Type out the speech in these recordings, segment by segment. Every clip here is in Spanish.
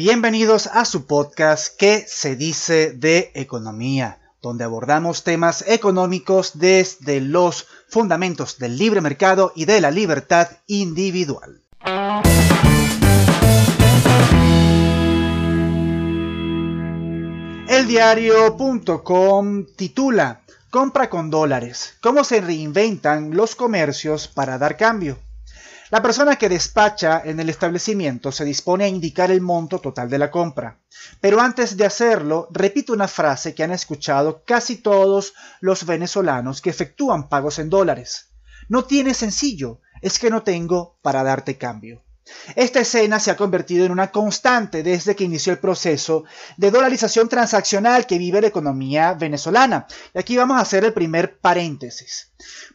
Bienvenidos a su podcast que se dice de economía, donde abordamos temas económicos desde los fundamentos del libre mercado y de la libertad individual. Eldiario.com titula Compra con dólares. ¿Cómo se reinventan los comercios para dar cambio? La persona que despacha en el establecimiento se dispone a indicar el monto total de la compra. Pero antes de hacerlo, repite una frase que han escuchado casi todos los venezolanos que efectúan pagos en dólares. No tiene sencillo, es que no tengo para darte cambio. Esta escena se ha convertido en una constante desde que inició el proceso de dolarización transaccional que vive la economía venezolana. Y aquí vamos a hacer el primer paréntesis.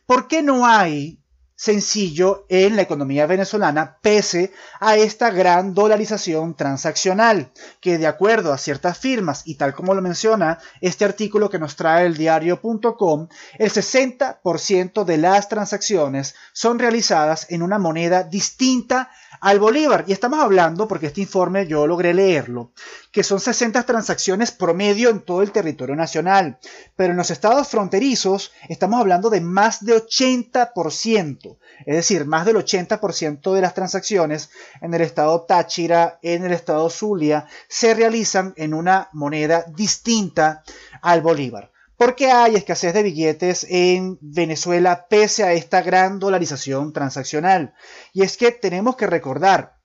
¿Por qué no hay sencillo en la economía venezolana pese a esta gran dolarización transaccional que de acuerdo a ciertas firmas y tal como lo menciona este artículo que nos trae el diario.com el 60% de las transacciones son realizadas en una moneda distinta al Bolívar. Y estamos hablando, porque este informe yo logré leerlo, que son 60 transacciones promedio en todo el territorio nacional. Pero en los estados fronterizos estamos hablando de más de 80%. Es decir, más del 80% de las transacciones en el estado Táchira, en el estado Zulia, se realizan en una moneda distinta al Bolívar. ¿Por qué hay escasez de billetes en Venezuela pese a esta gran dolarización transaccional? Y es que tenemos que recordar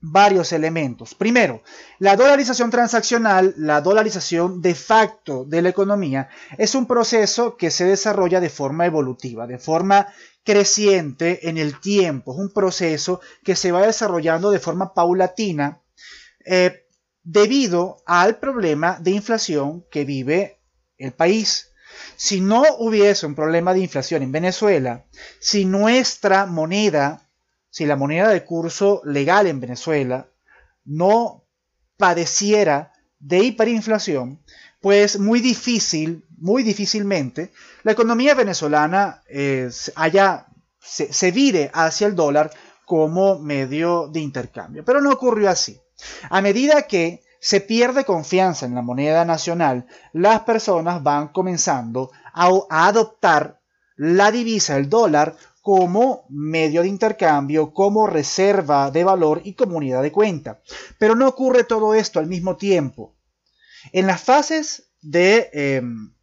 varios elementos. Primero, la dolarización transaccional, la dolarización de facto de la economía, es un proceso que se desarrolla de forma evolutiva, de forma creciente en el tiempo. Es un proceso que se va desarrollando de forma paulatina eh, debido al problema de inflación que vive el país. Si no hubiese un problema de inflación en Venezuela, si nuestra moneda, si la moneda de curso legal en Venezuela no padeciera de hiperinflación, pues muy difícil, muy difícilmente, la economía venezolana eh, haya, se, se vire hacia el dólar como medio de intercambio. Pero no ocurrió así. A medida que se pierde confianza en la moneda nacional, las personas van comenzando a, adoptar la divisa, el dólar, como medio de intercambio, como reserva de valor y como unidad de cuenta. Pero no ocurre todo esto al mismo tiempo. En las fases de em,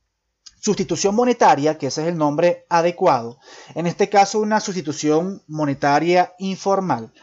sustitución monetaria, que ese es el nombre adecuado, en este caso una sustitución monetaria informal,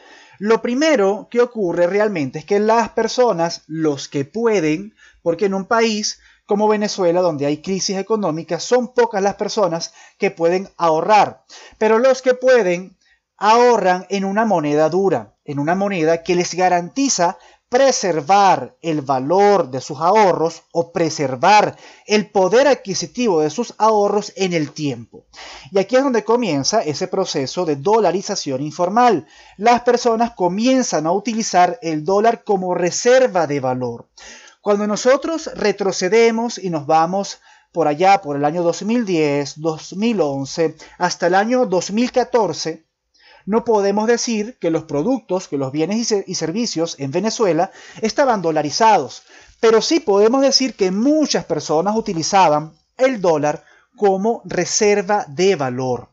lo primero que ocurre realmente es que las personas, los que pueden, porque en un país como Venezuela, donde hay crisis económica, son pocas las personas que pueden ahorrar. Pero los que pueden ahorran en una moneda dura, en una moneda que les garantiza preservar el valor de sus ahorros o preservar el poder adquisitivo de sus ahorros en el tiempo. Y aquí es donde comienza ese proceso de dolarización informal. Las personas comienzan a utilizar el dólar como reserva de valor. Cuando nosotros retrocedemos y nos vamos por allá por el año 2010, 2011, hasta el año 2014, no podemos decir que los productos, que los bienes y, servicios en Venezuela estaban dolarizados, pero sí podemos decir que muchas personas utilizaban el dólar como reserva de valor.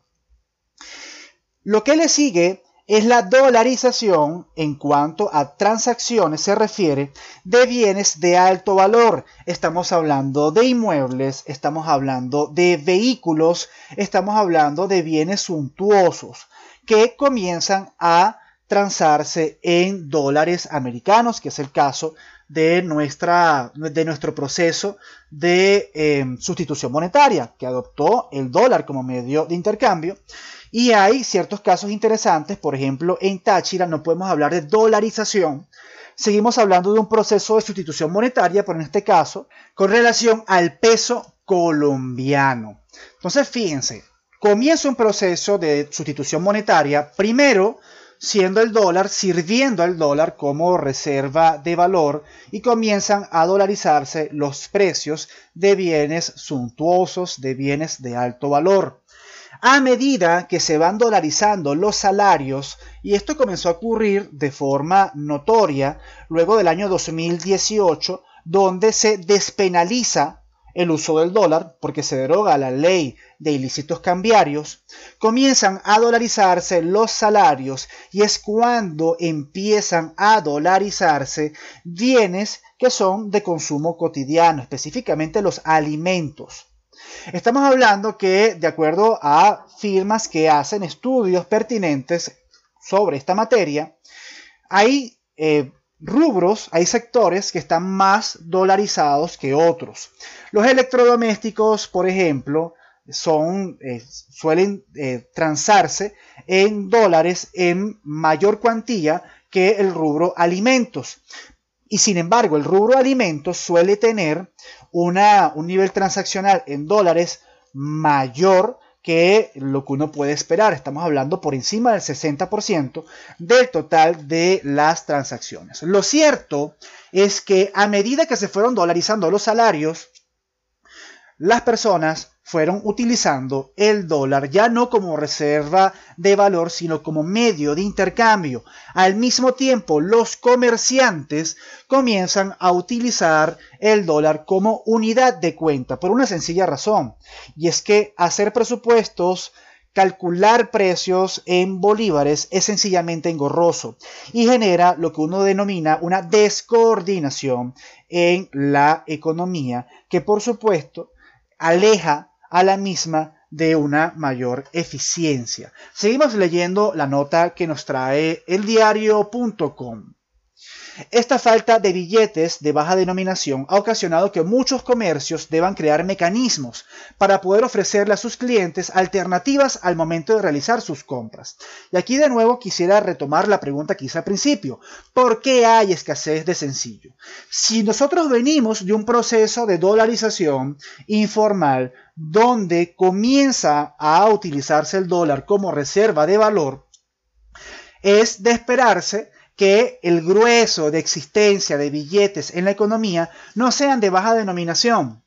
Lo que le sigue es la dolarización en cuanto a transacciones se refiere de bienes de alto valor. Estamos hablando de inmuebles, estamos hablando de vehículos, estamos hablando de bienes suntuosos que comienzan a transarse en dólares americanos, que es el caso de, nuestra, de nuestro proceso de em, sustitución monetaria, que adoptó el dólar como medio de intercambio. Y hay ciertos casos interesantes, por ejemplo, en Táchira no podemos hablar de dolarización, seguimos hablando de un proceso de sustitución monetaria, pero en este caso con relación al peso colombiano. Entonces, fíjense, comienza un proceso de sustitución monetaria, primero siendo el dólar, sirviendo al dólar como reserva de valor y comienzan a dolarizarse los precios de bienes suntuosos, de bienes de alto valor. A medida que se van dolarizando los salarios, y esto comenzó a ocurrir de forma notoria luego del año 2018, donde se despenaliza el uso del dólar, porque se deroga la ley de ilícitos cambiarios, comienzan a dolarizarse los salarios y es cuando empiezan a dolarizarse bienes que son de consumo cotidiano, específicamente los alimentos. Estamos hablando que, de acuerdo a firmas que hacen estudios pertinentes sobre esta materia, hay eh, rubros, hay sectores que están más dolarizados que otros. Los electrodomésticos, por ejemplo, son, eh, suelen eh, transarse en dólares en mayor cuantía que el rubro alimentos. Y sin embargo, el rubro alimentos suele tener un nivel transaccional en dólares mayor que lo que uno puede esperar. Estamos hablando por encima del 60% del total de las transacciones. Lo cierto es que a medida que se fueron dolarizando los salarios, las personas fueron utilizando el dólar ya no como reserva de valor, sino como medio de intercambio. Al mismo tiempo, los comerciantes comienzan a utilizar el dólar como unidad de cuenta por una sencilla razón, y es que hacer presupuestos calcular precios en bolívares es sencillamente engorroso y genera lo que uno denomina una descoordinación en la economía que por supuesto aleja a la misma de una mayor eficiencia. Seguimos leyendo la nota que nos trae el diario.com. Esta falta de billetes de baja denominación ha ocasionado que muchos comercios deban crear mecanismos para poder ofrecerle a sus clientes alternativas al momento de realizar sus compras. Y aquí de nuevo quisiera retomar la pregunta que hice al principio. ¿Por qué hay escasez de sencillo? Si nosotros venimos de un proceso de dolarización informal donde comienza a utilizarse el dólar como reserva de valor, es de esperarse que el grueso de existencia de billetes en la economía no sean de baja denominación,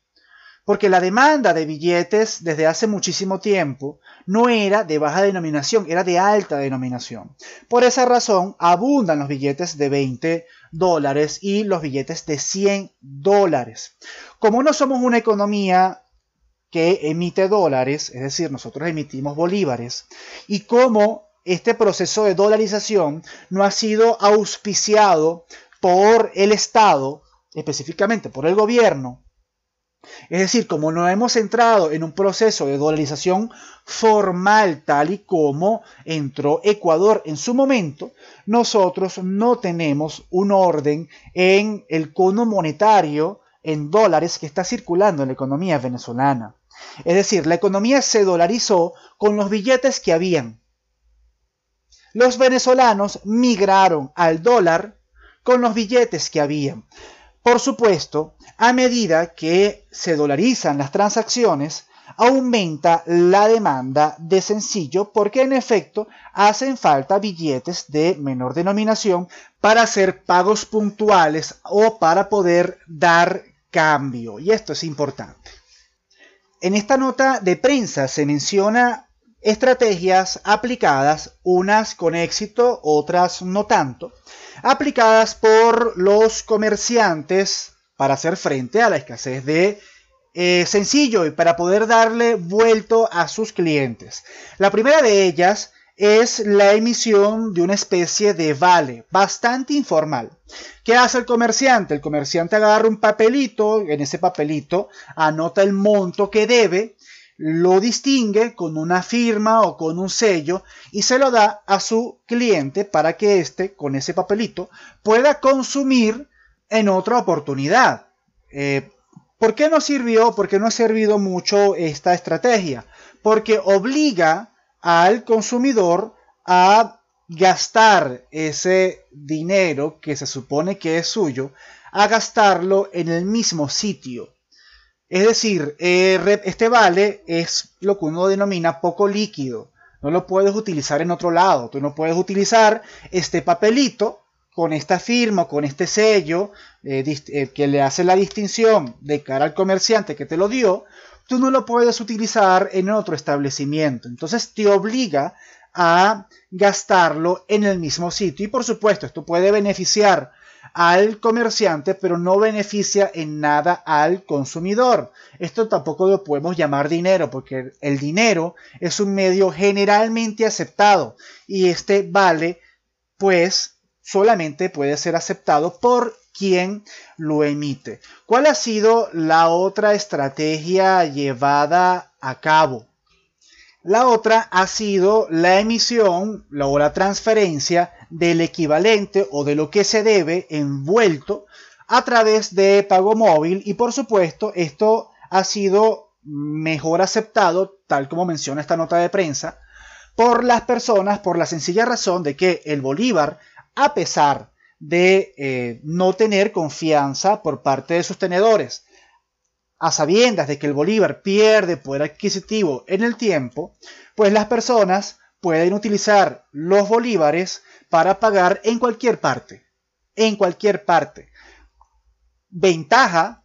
porque la demanda de billetes desde hace muchísimo tiempo no era de baja denominación, era de alta denominación. Por esa razón abundan los billetes de 20 dólares y los billetes de 100 dólares. Como no somos una economía que emite dólares, es decir, nosotros emitimos bolívares, y como este proceso de dolarización no ha sido auspiciado por el Estado, específicamente por el gobierno. Es decir, como no hemos entrado en un proceso de dolarización formal tal y como entró Ecuador en su momento, nosotros no tenemos un orden en el cono monetario en dólares que está circulando en la economía venezolana. Es decir, la economía se dolarizó con los billetes que habían los venezolanos migraron al dólar con los billetes que habían. Por supuesto, a medida que se dolarizan las transacciones, aumenta la demanda de sencillo porque en efecto hacen falta billetes de menor denominación para hacer pagos puntuales o para poder dar cambio. Y esto es importante. En esta nota de prensa se menciona estrategias aplicadas, unas con éxito, otras no tanto, aplicadas por los comerciantes para hacer frente a la escasez de eh, sencillo y para poder darle vuelto a sus clientes. La primera de ellas es la emisión de una especie de vale bastante informal. ¿Qué hace el comerciante? El comerciante agarra un papelito, en ese papelito anota el monto que debe lo distingue con una firma o con un sello y se lo da a su cliente para que éste, con ese papelito, pueda consumir en otra oportunidad. Eh, ¿Por qué no sirvió? ¿Por qué no ha servido mucho esta estrategia? Porque obliga al consumidor a gastar ese dinero que se supone que es suyo, a gastarlo en el mismo sitio. Es decir, eh, este vale es lo que uno denomina poco líquido. No lo puedes utilizar en otro lado. Tú no puedes utilizar este papelito con esta firma, con este sello eh, eh, que le hace la distinción de cara al comerciante que te lo dio, tú no lo puedes utilizar en otro establecimiento. Entonces te obliga a gastarlo en el mismo sitio. Y por supuesto, esto puede beneficiar al comerciante, pero no beneficia en nada al consumidor. Esto tampoco lo podemos llamar dinero, porque el dinero es un medio generalmente aceptado y este vale, pues, solamente puede ser aceptado por quien lo emite. ¿Cuál ha sido la otra estrategia llevada a cabo? La otra ha sido la emisión o la transferencia del equivalente o de lo que se debe envuelto a través de pago móvil y por supuesto esto ha sido mejor aceptado, tal como menciona esta nota de prensa, por las personas por la sencilla razón de que el Bolívar, a pesar de eh, no tener confianza por parte de sus tenedores, a sabiendas de que el bolívar pierde poder adquisitivo en el tiempo, pues las personas pueden utilizar los bolívares para pagar en cualquier parte, en cualquier parte. Ventaja,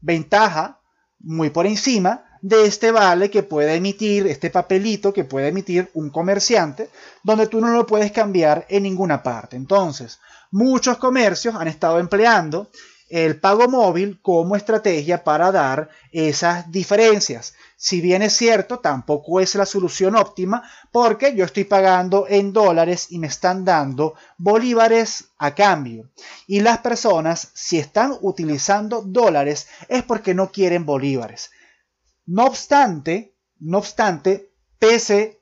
ventaja muy por encima de este vale que puede emitir, este papelito que puede emitir un comerciante, donde tú no lo puedes cambiar en ninguna parte. Entonces, muchos comercios han estado empleando el pago móvil como estrategia para dar esas diferencias. Si bien es cierto, tampoco es la solución óptima porque yo estoy pagando en dólares y me están dando bolívares a cambio. Y las personas, si están utilizando dólares, es porque no quieren bolívares. No obstante, no obstante, pese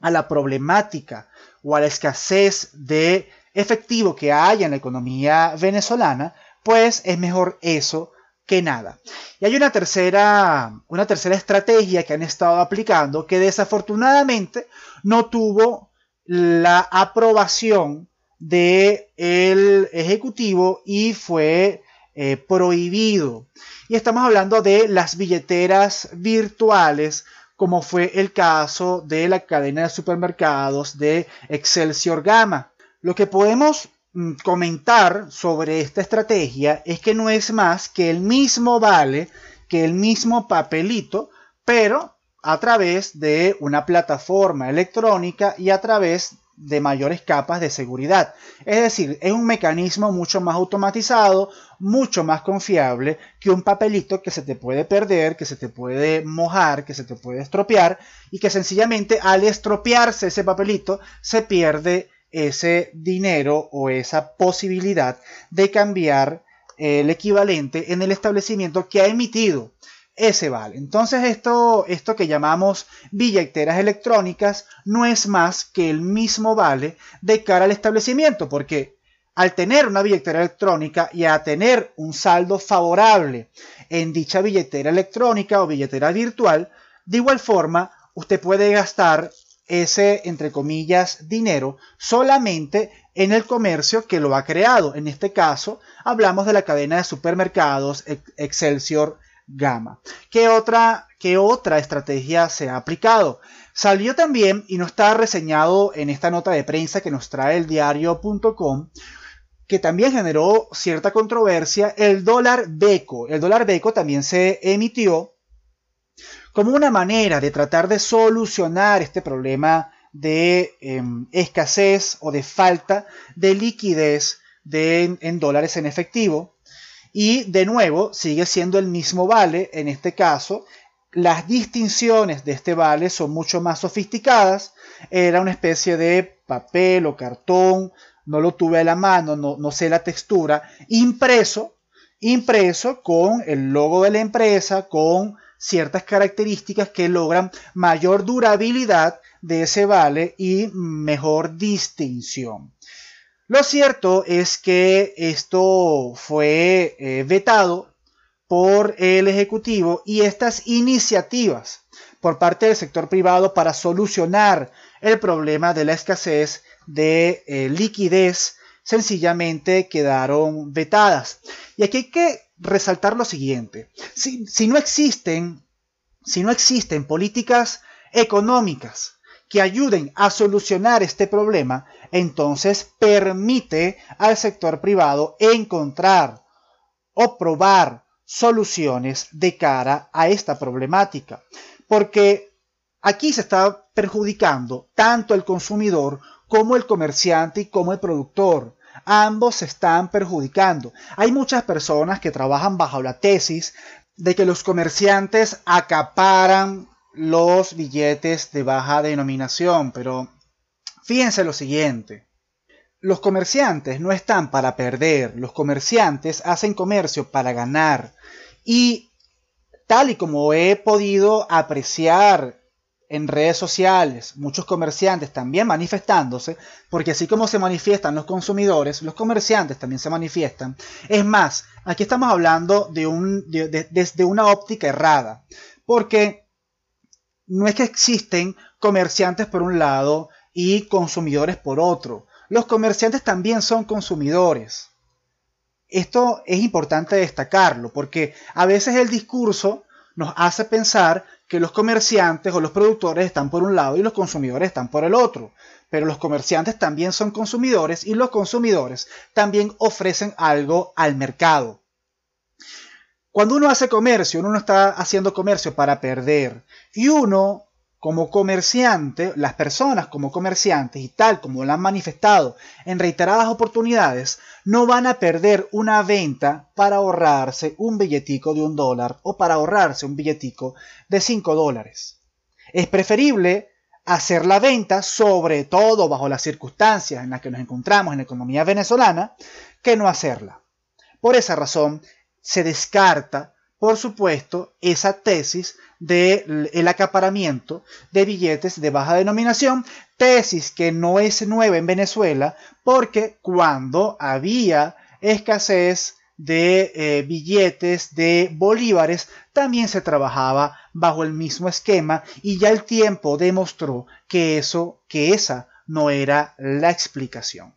a la problemática o a la escasez de efectivo que hay en la economía venezolana, pues es mejor eso que nada. Y hay una tercera, una tercera estrategia que han estado aplicando que desafortunadamente no tuvo la aprobación del ejecutivo y fue eh, prohibido. Y estamos hablando de las billeteras virtuales, como fue el caso de la cadena de supermercados de Excelsior Gama. Lo que podemos comentar sobre esta estrategia es que no es más que el mismo vale, que el mismo papelito, pero a través de una plataforma electrónica y a través de mayores capas de seguridad. Es decir, es un mecanismo mucho más automatizado, mucho más confiable que un papelito que se te puede perder, que se te puede mojar, que se te puede estropear y que sencillamente al estropearse ese papelito se pierde ese dinero o esa posibilidad de cambiar el equivalente en el establecimiento que ha emitido ese vale. Entonces esto, esto que llamamos billeteras electrónicas no es más que el mismo vale de cara al establecimiento, porque al tener una billetera electrónica y a tener un saldo favorable en dicha billetera electrónica o billetera virtual, de igual forma usted puede gastar ese, entre comillas, dinero solamente en el comercio que lo ha creado. En este caso, hablamos de la cadena de supermercados Excelsior Gama. ¿Qué otra, qué otra estrategia se ha aplicado? Salió también, y no está reseñado en esta nota de prensa que nos trae el diario.com, que también generó cierta controversia, el dólar beco. El dólar beco también se emitió como una manera de tratar de solucionar este problema de em, escasez o de falta de liquidez de, en dólares en efectivo. Y de nuevo sigue siendo el mismo vale, en este caso las distinciones de este vale son mucho más sofisticadas. Era una especie de papel o cartón, no lo tuve a la mano, no, no sé la textura, impreso, impreso con el logo de la empresa, con ciertas características que logran mayor durabilidad de ese vale y mejor distinción. Lo cierto es que esto fue eh, vetado por el Ejecutivo y estas iniciativas por parte del sector privado para solucionar el problema de la escasez de eh, liquidez sencillamente quedaron vetadas. Y aquí hay que resaltar lo siguiente. Si, no existen, si no existen políticas económicas que ayuden a solucionar este problema, entonces permite al sector privado encontrar o probar soluciones de cara a esta problemática, porque aquí se está perjudicando tanto el consumidor como el comerciante y como el productor. Ambos se están perjudicando. Hay muchas personas que trabajan bajo la tesis de que los comerciantes acaparan los billetes de baja denominación, pero fíjense lo siguiente. Los comerciantes no están para perder, los comerciantes hacen comercio para ganar. Y tal y como he podido apreciar en redes sociales, muchos comerciantes también manifestándose, porque así como se manifiestan los consumidores, los comerciantes también se manifiestan. Es más, aquí estamos hablando de un, desde una óptica errada, porque no es que existen comerciantes por un lado y consumidores por otro. Los comerciantes también son consumidores. Esto es importante destacarlo porque a veces el discurso nos hace pensar que los comerciantes o los productores están por un lado y los consumidores están por el otro. Pero los comerciantes también son consumidores y los consumidores también ofrecen algo al mercado. Cuando uno hace comercio, uno no está haciendo comercio para perder. Y uno como comerciante, las personas como comerciantes y tal como lo han manifestado en reiteradas oportunidades, no van a perder una venta para ahorrarse un billetico de un dólar o para ahorrarse un billetico de cinco dólares. Es preferible hacer la venta, sobre todo bajo las circunstancias en las que nos encontramos en la economía venezolana, que no hacerla. Por esa razón, se descarta por supuesto, esa tesis del acaparamiento de billetes de baja denominación, tesis que no es nueva en Venezuela, porque cuando había escasez de eh, billetes de bolívares, también se trabajaba bajo el mismo esquema y ya el tiempo demostró que eso, que esa no era la explicación.